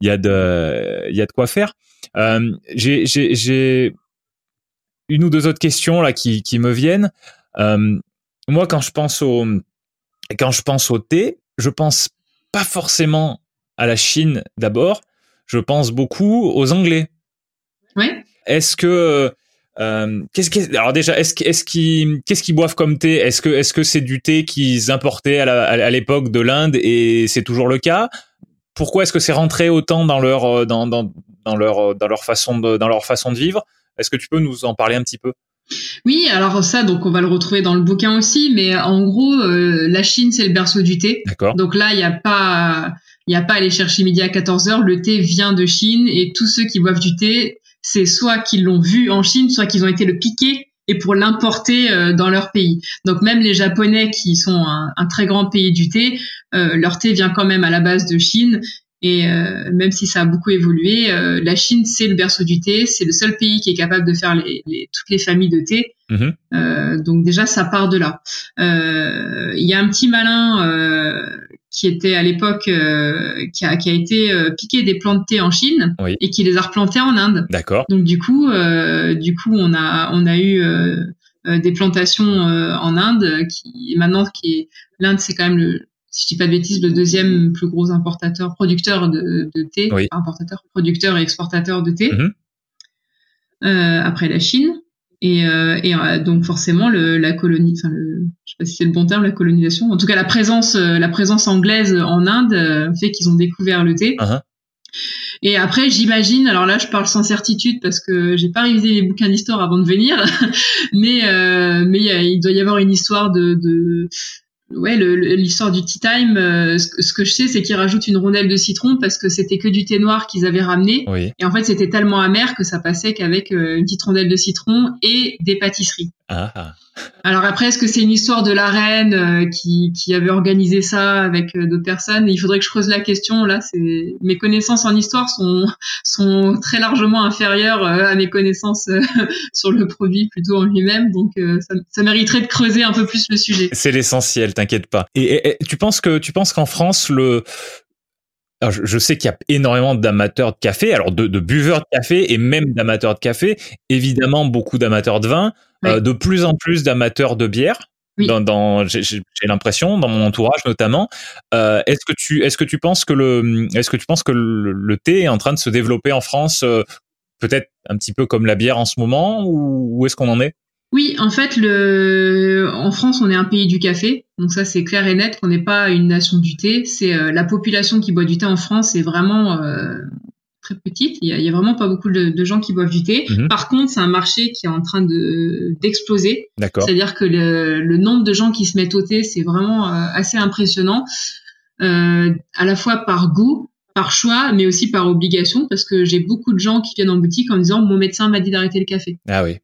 il y a de il y a de quoi faire. Euh, j'ai une ou deux autres questions là qui qui me viennent. Euh, moi, quand je pense au quand je pense au thé, je pense pas forcément à la Chine d'abord. Je pense beaucoup aux Anglais. ouais Est-ce que euh, qu'est-ce qu'est- alors déjà est-ce que- est-ce qu'ils qu'est-ce qu'ils boivent comme thé? Est-ce que est-ce que c'est du thé qu'ils importaient à l'époque de l'Inde et c'est toujours le cas? Pourquoi est-ce que c'est rentré autant dans leur euh, dans dans dans leur euh, dans leur façon de dans leur façon de vivre? Est-ce que tu peux nous en parler un petit peu? Oui alors ça donc on va le retrouver dans le bouquin aussi mais en gros euh, la Chine c'est le berceau du thé. D'accord. Donc là, il n'y a pas, il a pas à aller chercher midi à 14 heures. Le thé vient de Chine et tous ceux qui boivent du thé, c'est soit qu'ils l'ont vu en Chine, soit qu'ils ont été le piquer et pour l'importer euh, dans leur pays. Donc même les Japonais qui sont un, un très grand pays du thé, euh, leur thé vient quand même à la base de Chine. Et euh, même si ça a beaucoup évolué, euh, la Chine c'est le berceau du thé, c'est le seul pays qui est capable de faire les, les- toutes les familles de thé. Mhm. Euh, donc déjà ça part de là. Euh, Il y a un petit malin euh, qui était à l'époque euh, qui, a, qui a été euh, piqué des plantes de thé en Chine Oui. et qui les a replantées en Inde. D'accord. Donc du coup, euh, du coup on a on a eu euh, euh, des plantations euh, en Inde qui maintenant qui est l'Inde c'est quand même le si je dis pas de bêtises, le deuxième plus gros importateur, producteur de, de thé, Oui. importateur, producteur et exportateur de thé, Mhm. euh, après la Chine. Et, euh, et euh, donc forcément le, la colonie, enfin le, je sais pas si c'est le bon terme, la colonisation. En tout cas, la présence, euh, la présence anglaise en Inde euh, fait qu'ils ont découvert le thé. Uh-huh. Et après, j'imagine, alors là, je parle sans certitude parce que j'ai pas révisé les bouquins d'histoire avant de venir, mais euh, mais il doit y avoir une histoire de, de ouais, l'histoire du tea time. euh, ce, que- ce que je sais, c'est qu'ils rajoutent une rondelle de citron parce que c'était que du thé noir qu'ils avaient ramené. Oui. Et en fait, c'était tellement amer que ça passait qu'avec euh, une petite rondelle de citron et des pâtisseries. Ah, ah. Alors après, est-ce que c'est une histoire de la reine euh, qui, avait organisé ça avec euh, d'autres personnes? Il faudrait que je creuse la question. Là, mes connaissances en histoire sont très largement inférieures euh, à mes connaissances sur le produit plutôt en lui-même. Donc, ça, mériterait de creuser un peu plus le sujet. C'est l'essentiel, t'inquiète pas. Et tu penses que tu penses qu'en France le alors, je, je sais qu'il y a énormément d'amateurs de café, alors de, de buveurs de café et même d'amateurs de café. Évidemment, beaucoup d'amateurs de vin, euh, de plus en plus d'amateurs de bière. Oui. Dans, dans j'ai j'ai l'impression, dans mon entourage notamment. Euh, est-ce que tu est-ce que tu penses que le est-ce que tu penses que le, le thé est en train de se développer en France, euh, peut-être un petit peu comme la bière en ce moment, ou où est-ce qu'on en est? Oui, en fait, le... en France, on est un pays du café, donc ça c'est clair et net qu'on n'est pas une nation du thé. C'est euh, la population qui boit du thé en France est vraiment euh, très petite. Il y, a, il y a vraiment pas beaucoup de, de gens qui boivent du thé. Mhm. Par contre, c'est un marché qui est en train de d'exploser. D'accord. C'est-à-dire que le, le nombre de gens qui se mettent au thé, c'est vraiment euh, assez impressionnant, euh, à la fois par goût, par choix, mais aussi par obligation, parce que j'ai beaucoup de gens qui viennent en boutique en disant mon médecin m'a dit d'arrêter le café. Ah oui.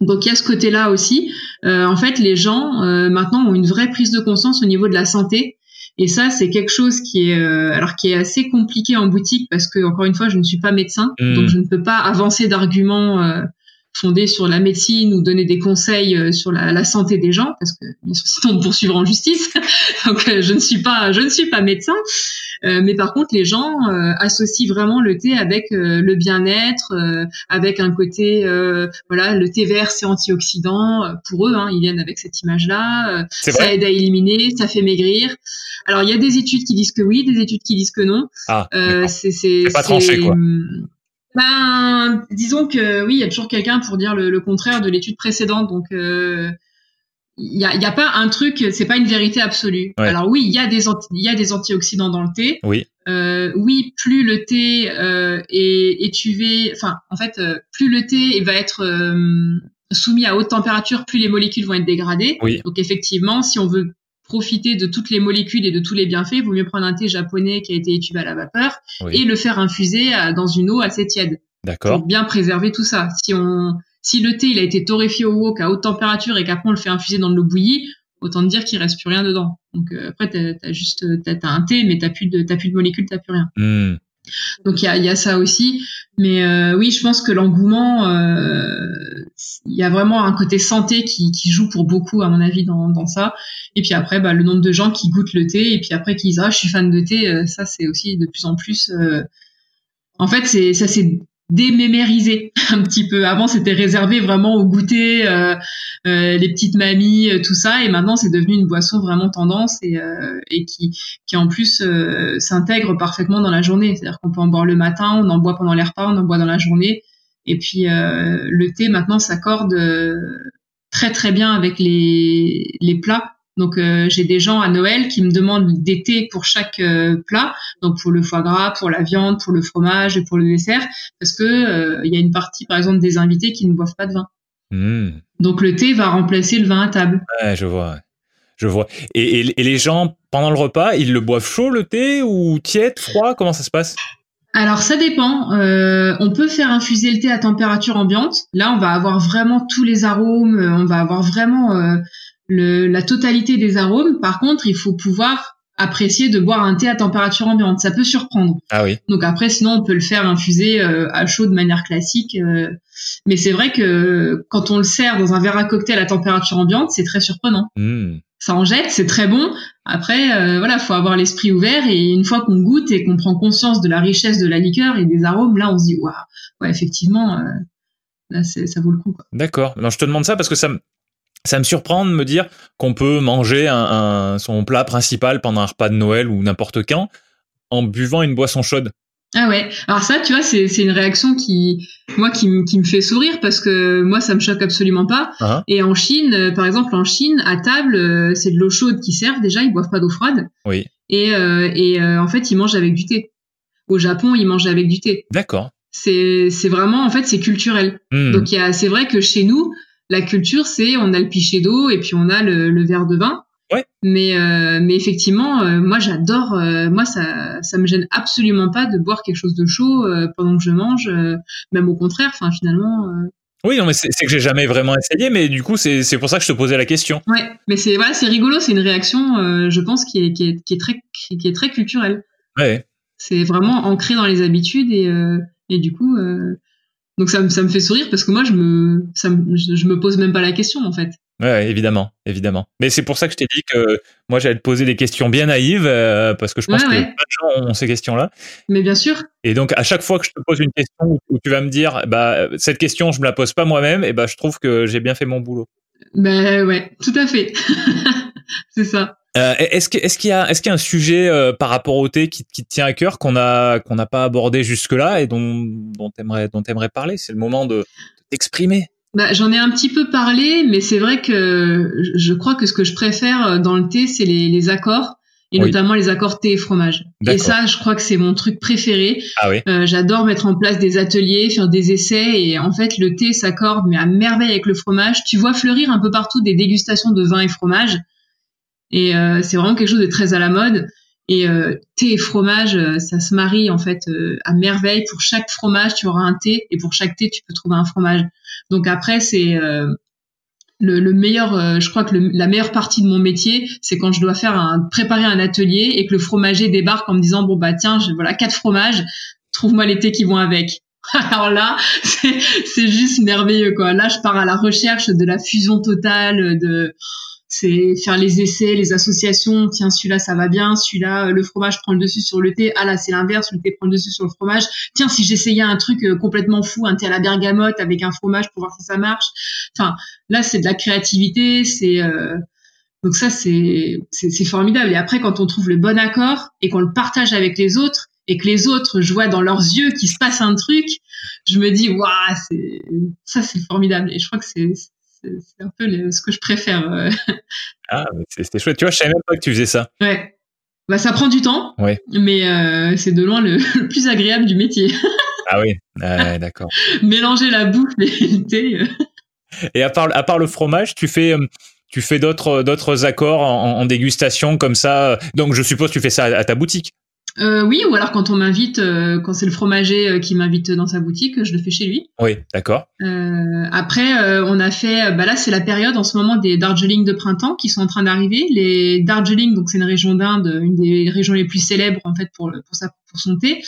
Donc il y a ce côté-là aussi. Euh, en fait, les gens euh, maintenant ont une vraie prise de conscience au niveau de la santé. Et ça, c'est quelque chose qui est euh, alors qui est assez compliqué en boutique parce que encore une fois, je ne suis pas médecin, Mm. donc je ne peux pas avancer d'arguments fondés sur la médecine ou donner des conseils euh, sur la, la santé des gens parce que bien sûr, sinon on poursuivra en justice. donc euh, je ne suis pas je ne suis pas médecin. Euh, mais par contre, les gens euh, associent vraiment le thé avec euh, le bien-être, euh, avec un côté, euh, voilà, le thé vert c'est antioxydant. Pour eux, hein, ils viennent avec cette image-là. Euh, ça aide à éliminer, ça fait maigrir. Alors il y a des études qui disent que oui, des études qui disent que non. Ah, Euh, c'est pas tranché, quoi. Ben, disons que oui, il y a toujours quelqu'un pour dire le, le contraire de l'étude précédente. Donc euh, il y a, y a pas un truc, c'est pas une vérité absolue. Ouais. Alors oui, il y a des il y a des antioxydants dans le thé. Oui. Euh, oui, plus le thé euh, est étuvé, enfin en fait, euh, plus le thé va être euh, soumis à haute température, plus les molécules vont être dégradées. Oui. Donc effectivement, si on veut profiter de toutes les molécules et de tous les bienfaits, il vaut mieux prendre un thé japonais qui a été étuvé à la vapeur Oui. et le faire infuser à- dans une eau assez tiède D'accord. pour bien préserver tout ça. Si on si le thé il a été torréfié au wok à haute température et qu'après on le fait infuser dans de l'eau bouillie, autant te dire qu'il reste plus rien dedans. Donc euh, après t'as as juste t'as t'as un thé mais t'as plus de t'as plus de molécules, t'as plus rien. Hmm. Donc il y a, ça aussi. Mais euh, oui, je pense que l'engouement, euh, il y a vraiment un côté santé qui, joue pour beaucoup, à mon avis, dans, dans ça. Et puis après, bah, le nombre de gens qui goûtent le thé et puis après qui disent ah je suis fan de thé, euh, ça c'est aussi de plus en plus. En fait, c'est ça c'est démémérisé un petit peu. Avant, c'était réservé vraiment au goûter, euh, euh, les petites mamies, euh, tout ça, et maintenant c'est devenu une boisson vraiment tendance et, et qui, qui en plus s'intègre parfaitement dans la journée. C'est-à-dire qu'on peut en boire le matin, on en boit pendant les repas, on en boit dans la journée. Et puis le thé maintenant s'accorde très très bien avec les, les plats. Donc euh, j'ai des gens à Noël qui me demandent des thés pour chaque euh, plat, donc pour le foie gras, pour la viande, pour le fromage et pour le dessert, parce que euh, il y a une partie par exemple des invités qui ne boivent pas de vin. Hmm. Donc le thé va remplacer le vin à table. Ouais, je vois. Je vois. Et, et- et les gens, pendant le repas, ils le boivent chaud, le thé, ou tiède, froid? Comment ça se passe? Alors ça dépend. Euh, on peut faire infuser le thé à température ambiante. Là, on va avoir vraiment tous les arômes. On va avoir vraiment euh, le, la totalité des arômes. Par contre, il faut pouvoir apprécier de boire un thé à température ambiante. Ça peut surprendre. Ah oui. Donc après, sinon, on peut le faire infuser euh, à chaud de manière classique. euh. mais c'est vrai que quand on le sert dans un verre à cocktail à température ambiante, c'est très surprenant. Hmm. Ça en jette, c'est très bon. Après, euh, voilà, faut avoir l'esprit ouvert et une fois qu'on goûte et qu'on prend conscience de la richesse de la liqueur et des arômes, là, on se dit waouh, ouais, effectivement, euh, là, ça vaut le coup. D'accord. Non, je te demande ça parce que ça ça me surprend de me dire qu'on peut manger un, un- son plat principal pendant un repas de Noël ou n'importe quand en buvant une boisson chaude. Ah ouais. Alors ça, tu vois, c'est c'est une réaction qui, moi, qui, me- qui me fait sourire parce que moi, ça me choque absolument pas. Hein Et en Chine, euh, par exemple, en Chine, à table, euh, c'est de l'eau chaude qui servent. Déjà, ils boivent pas d'eau froide. Oui. Et, euh, et euh, en fait, ils mangent avec du thé. Au Japon, ils mangent avec du thé. D'accord. C'est c'est vraiment, en fait, c'est culturel. Hmm. Donc y a, c'est vrai que chez nous, la culture, c'est on a le pichet d'eau et puis on a le, le verre de vin. Ouais. Mais euh, mais effectivement, euh, moi j'adore. euh, moi ça ça me gêne absolument pas de boire quelque chose de chaud pendant que je mange. même au contraire. Enfin finalement. Oui, non, mais c'est que j'ai jamais vraiment essayé, mais du coup, c'est pour ça que je te posais la question. ouais. Mais c'est voilà, c'est rigolo. C'est une réaction, je pense, qui est qui est qui est très qui est très culturelle. Ouais. C'est vraiment ancré dans les habitudes et et du coup. euh, donc ça me, ça me fait sourire parce que moi je me ça me, je, me pose même pas la question en fait. Ouais, évidemment, évidemment. Mais c'est pour ça que je t'ai dit que moi j'allais te poser des questions bien naïves euh, parce que je pense Ouais, que ouais. plein de gens ont ces questions-là. Mais bien sûr. Et donc à chaque fois que je te pose une question où tu vas me dire bah cette question je me la pose pas moi-même, et bah je trouve que j'ai bien fait mon boulot. Ben ouais, tout à fait. c'est ça. Euh, est-ce qu'il y a est-ce qu'il y a un sujet euh, par rapport au thé qui, qui te tient à cœur qu'on a qu'on n'a pas abordé jusque là et dont dont t'aimerais dont t'aimerais parler? C'est le moment de, de t'exprimer. Bah, j'en ai un petit peu parlé, mais c'est vrai que je crois que ce que je préfère dans le thé, c'est les, les accords, et Oui. notamment les accords thé et fromage. Et ça, je crois que c'est mon truc préféré. Ah oui. Euh, J'adore mettre en place des ateliers, faire des essais, et en fait, le thé s'accorde mais à merveille avec le fromage. Tu vois fleurir un peu partout des dégustations de vin et fromage, et euh, c'est vraiment quelque chose de très à la mode. Et euh, thé et fromage, euh, ça se marie en fait euh, à merveille. Pour chaque fromage, tu auras un thé, et pour chaque thé, tu peux trouver un fromage. Donc après, c'est le, le, meilleur. je crois que la meilleure partie de mon métier, c'est quand je dois faire un, préparer un atelier et que le fromager débarque en me disant bon bah tiens, voilà quatre fromages, trouve-moi les thés qui vont avec. Alors là, c'est juste merveilleux quoi. Là, je pars à la recherche de la fusion totale de c'est faire les essais, les associations. Tiens, celui-là, ça va bien. Celui-là, le fromage prend le dessus sur le thé. Ah là, c'est l'inverse. Le thé prend le dessus sur le fromage. Tiens, si j'essayais un truc euh, complètement fou, un thé à la bergamote avec un fromage pour voir si ça marche. Enfin, là, c'est de la créativité. C'est euh, donc ça, c'est c'est formidable. Et après, quand on trouve le bon accord et qu'on le partage avec les autres et que les autres, je vois dans leurs yeux qu'il se passe un truc, je me dis waouh, c'est ça, c'est formidable. Et je crois que c'est c'est un peu ce que je préfère. Euh. Ah, c'était chouette. Tu vois, je savais même pas que tu faisais ça. Ouais. Bah, ça prend du temps. Ouais. Mais euh, c'est de loin le, plus agréable du métier. ah oui, d'accord. Mélanger la bouffe et le thé. Euh. Et à part, à part le fromage, tu fais, tu fais d'autres, d'autres accords en, dégustation comme ça. Donc, je suppose que tu fais ça à ta boutique. Euh, oui, ou alors quand on m'invite, euh, quand c'est le fromager euh, qui m'invite dans sa boutique, je le fais chez lui. Oui, d'accord. Euh, après, euh, on a fait, bah là c'est la période en ce moment des Darjeeling de printemps qui sont en train d'arriver. Les Darjeeling, donc c'est une région d'Inde, une des régions les plus célèbres en fait pour pour sa pour son thé.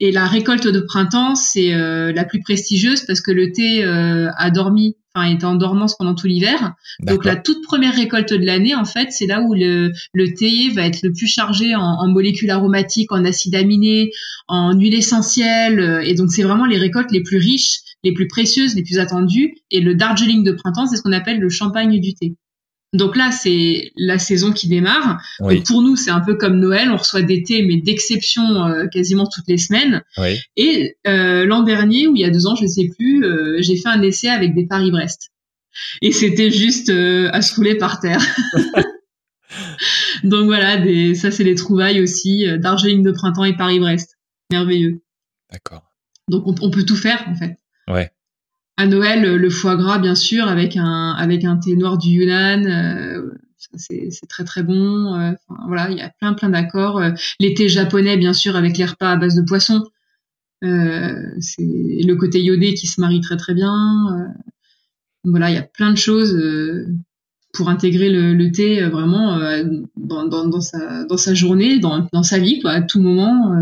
Et la récolte de printemps, c'est la plus prestigieuse parce que le thé a dormi enfin était en dormance pendant tout l'hiver. Donc la toute première récolte de l'année, en fait, c'est là où le, le thé va être le plus chargé en, en molécules aromatiques, en acides aminés, en huile essentielle. Euh, et donc c'est vraiment les récoltes les plus riches, les plus précieuses, les plus attendues. Et le Darjeeling de printemps, c'est ce qu'on appelle le champagne du thé. Donc là, c'est la saison qui démarre. Donc pour nous, c'est un peu comme Noël. On reçoit des thés, mais d'exception euh, quasiment toutes les semaines. Et euh, l'an dernier, ou il y a deux ans, je ne sais plus, euh, j'ai fait un essai avec des Paris-Brest. Et c'était juste à se rouler par terre. Donc voilà, des, ça c'est les trouvailles aussi d'Argeline de printemps et Paris-Brest. Merveilleux. D'accord. Donc on, on, peut tout faire en fait. Ouais à Noël, le foie gras, bien sûr, avec un avec un thé noir du Yunnan. Euh, c'est très très bon. Euh, voilà, il y a plein plein d'accords. Euh, les thés japonais, bien sûr, avec les repas à base de poisson. c'est le côté iodé qui se marie très très bien. voilà, il y a plein de choses pour intégrer le, thé vraiment dans, dans, dans, sa, dans sa journée, dans, dans sa vie, quoi, à tout moment.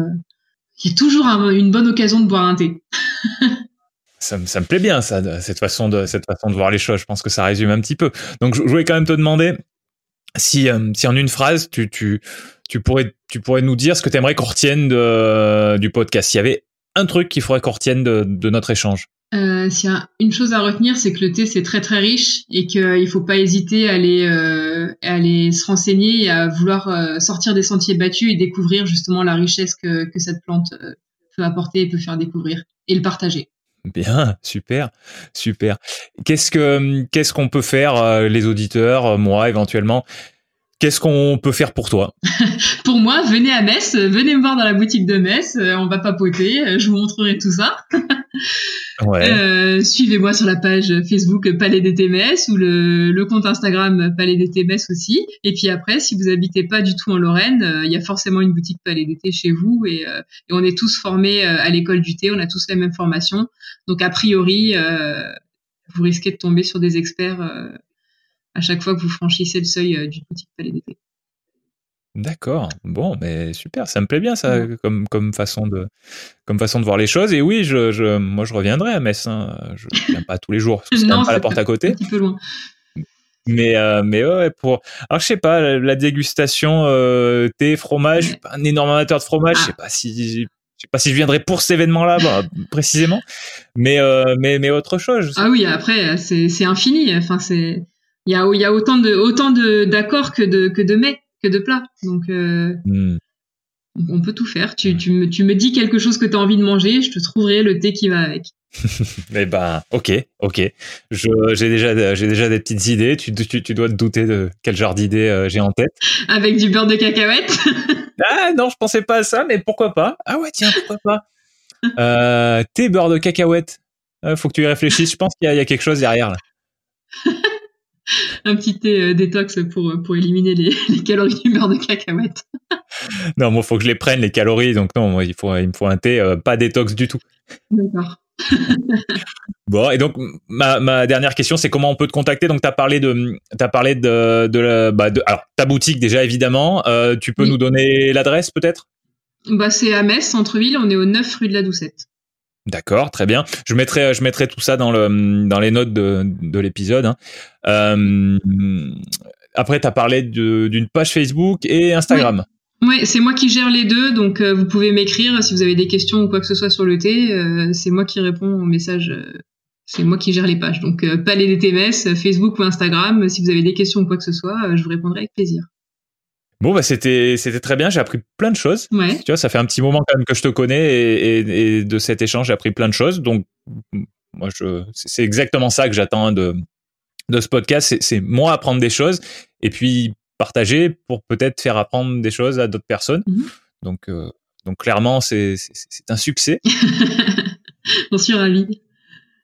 il y a toujours une bonne occasion de boire un thé. ça, ça, me plaît bien ça, cette façon de cette façon de voir les choses. Je pense que ça résume un petit peu. Donc je, voulais quand même te demander si, euh, si en une phrase tu, tu, tu pourrais tu pourrais nous dire ce que tu aimerais qu'on retienne de, du podcast. S'il y avait un truc qu'il faudrait qu'on retienne de, de notre échange. Euh, S'il y a une chose à retenir, c'est que le thé c'est très très riche et qu'il faut pas hésiter à aller, euh, à aller se renseigner et à vouloir euh, sortir des sentiers battus et découvrir justement la richesse que, que cette plante euh, peut apporter et peut faire découvrir et le partager. Bien, super, super. Qu'est-ce que qu'est-ce qu'on peut faire euh, les auditeurs, euh, moi éventuellement? Qu'est-ce qu'on peut faire pour toi Pour moi, venez à Metz, venez me voir dans la boutique de Metz, euh, on va papoter, je vous montrerai tout ça. ouais. euh, Suivez-moi sur la page Facebook Palais d'été Metz ou le, le, compte Instagram Palais d'été Metz aussi. Et puis après, si vous habitez pas du tout en Lorraine, euh, il y a forcément une boutique Palais d'été chez vous et, euh, et, on est tous formés à l'école du thé, on a tous la même formation. Donc a priori, vous risquez de tomber sur des experts à chaque fois que vous franchissez le seuil euh, d'une boutique palais d'été. D'accord. Bon, mais super, ça me plaît bien ça comme comme façon de comme façon de voir les choses. Et oui, je, je moi je reviendrai à Metz. Hein. Je ne viens pas tous les jours parce que c'est pas la porte à côté. Un petit peu loin. Mais euh, mais ouais pour alors je sais pas la, dégustation euh, thé fromage. Je suis pas un énorme amateur de fromage. Je sais pas si je sais pas si je viendrai pour cet événement-là bah, précisément. Mais euh, mais mais autre chose. Ah oui, après c'est c'est infini. Enfin c'est il y a, il y a autant de autant de d'accords que de que de mets que de plats. Donc euh, hmm. on peut tout faire. Tu, tu, me, tu me dis quelque chose que tu as envie de manger, je te trouverai le thé qui va avec. eh ben, ok, ok. J'ai déjà, j'ai déjà des petites idées. Tu, tu, tu, dois te douter de quel genre d'idées euh, j'ai en tête. Avec du beurre de cacahuète. ah non, je pensais pas à ça, mais pourquoi pas? Ah ouais, tiens, pourquoi pas? Euh, Thé beurre de cacahuète. Euh, faut que tu y réfléchisses. Je pense qu'il y, y, a quelque chose derrière là. un petit thé euh, détox pour, pour éliminer les, les, calories du beurre de cacahuète. non, moi, faut que je les prenne les calories, donc non, il faut, il me faut un thé, euh, pas détox du tout. D'accord. bon, et donc ma, ma dernière question, c'est comment on peut te contacter? Donc, tu as parlé de, as parlé de, de, bah, de, alors ta boutique déjà évidemment. Euh, tu peux nous donner l'adresse peut-être? Bah, c'est à Metz, centre-ville. On est au 9 rue de la Doucette. D'accord, très bien. Je mettrai, je mettrai tout ça dans le, dans les notes de, de l'épisode. Hein. Euh, après, tu as parlé d'une page Facebook et Instagram. Oui, c'est moi qui gère les deux, donc euh, vous pouvez m'écrire si vous avez des questions ou quoi que ce soit sur le thé. Euh, c'est moi qui réponds aux messages. C'est moi qui gère les pages. Donc, Palais des TMS, Facebook ou Instagram. Si vous avez des questions ou quoi que ce soit, je vous répondrai avec plaisir. Bon, bah, c'était, c'était très bien. J'ai appris plein de choses. Ouais. Tu vois, ça fait un petit moment quand même que je te connais et, et, de cet échange, j'ai appris plein de choses. Donc, moi, je, c'est exactement ça que j'attends de, de ce podcast. C'est, moi apprendre des choses et puis partager pour peut-être faire apprendre des choses à d'autres personnes. Mhm. Donc, euh, donc clairement, c'est un succès. J'en suis ravi.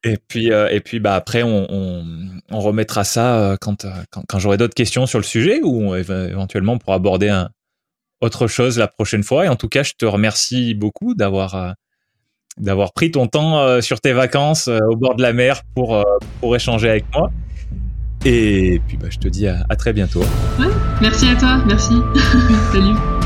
Et puis, euh, et puis bah, après, on, on, remettra ça euh, quand, quand, quand j'aurai d'autres questions sur le sujet ou éventuellement pour aborder un, autre chose la prochaine fois. Et en tout cas, je te remercie beaucoup d'avoir d'avoir pris ton temps sur tes vacances au bord de la mer pour, pour échanger avec moi. Et puis bah, je te dis à, très bientôt. Merci à toi, merci. Salut.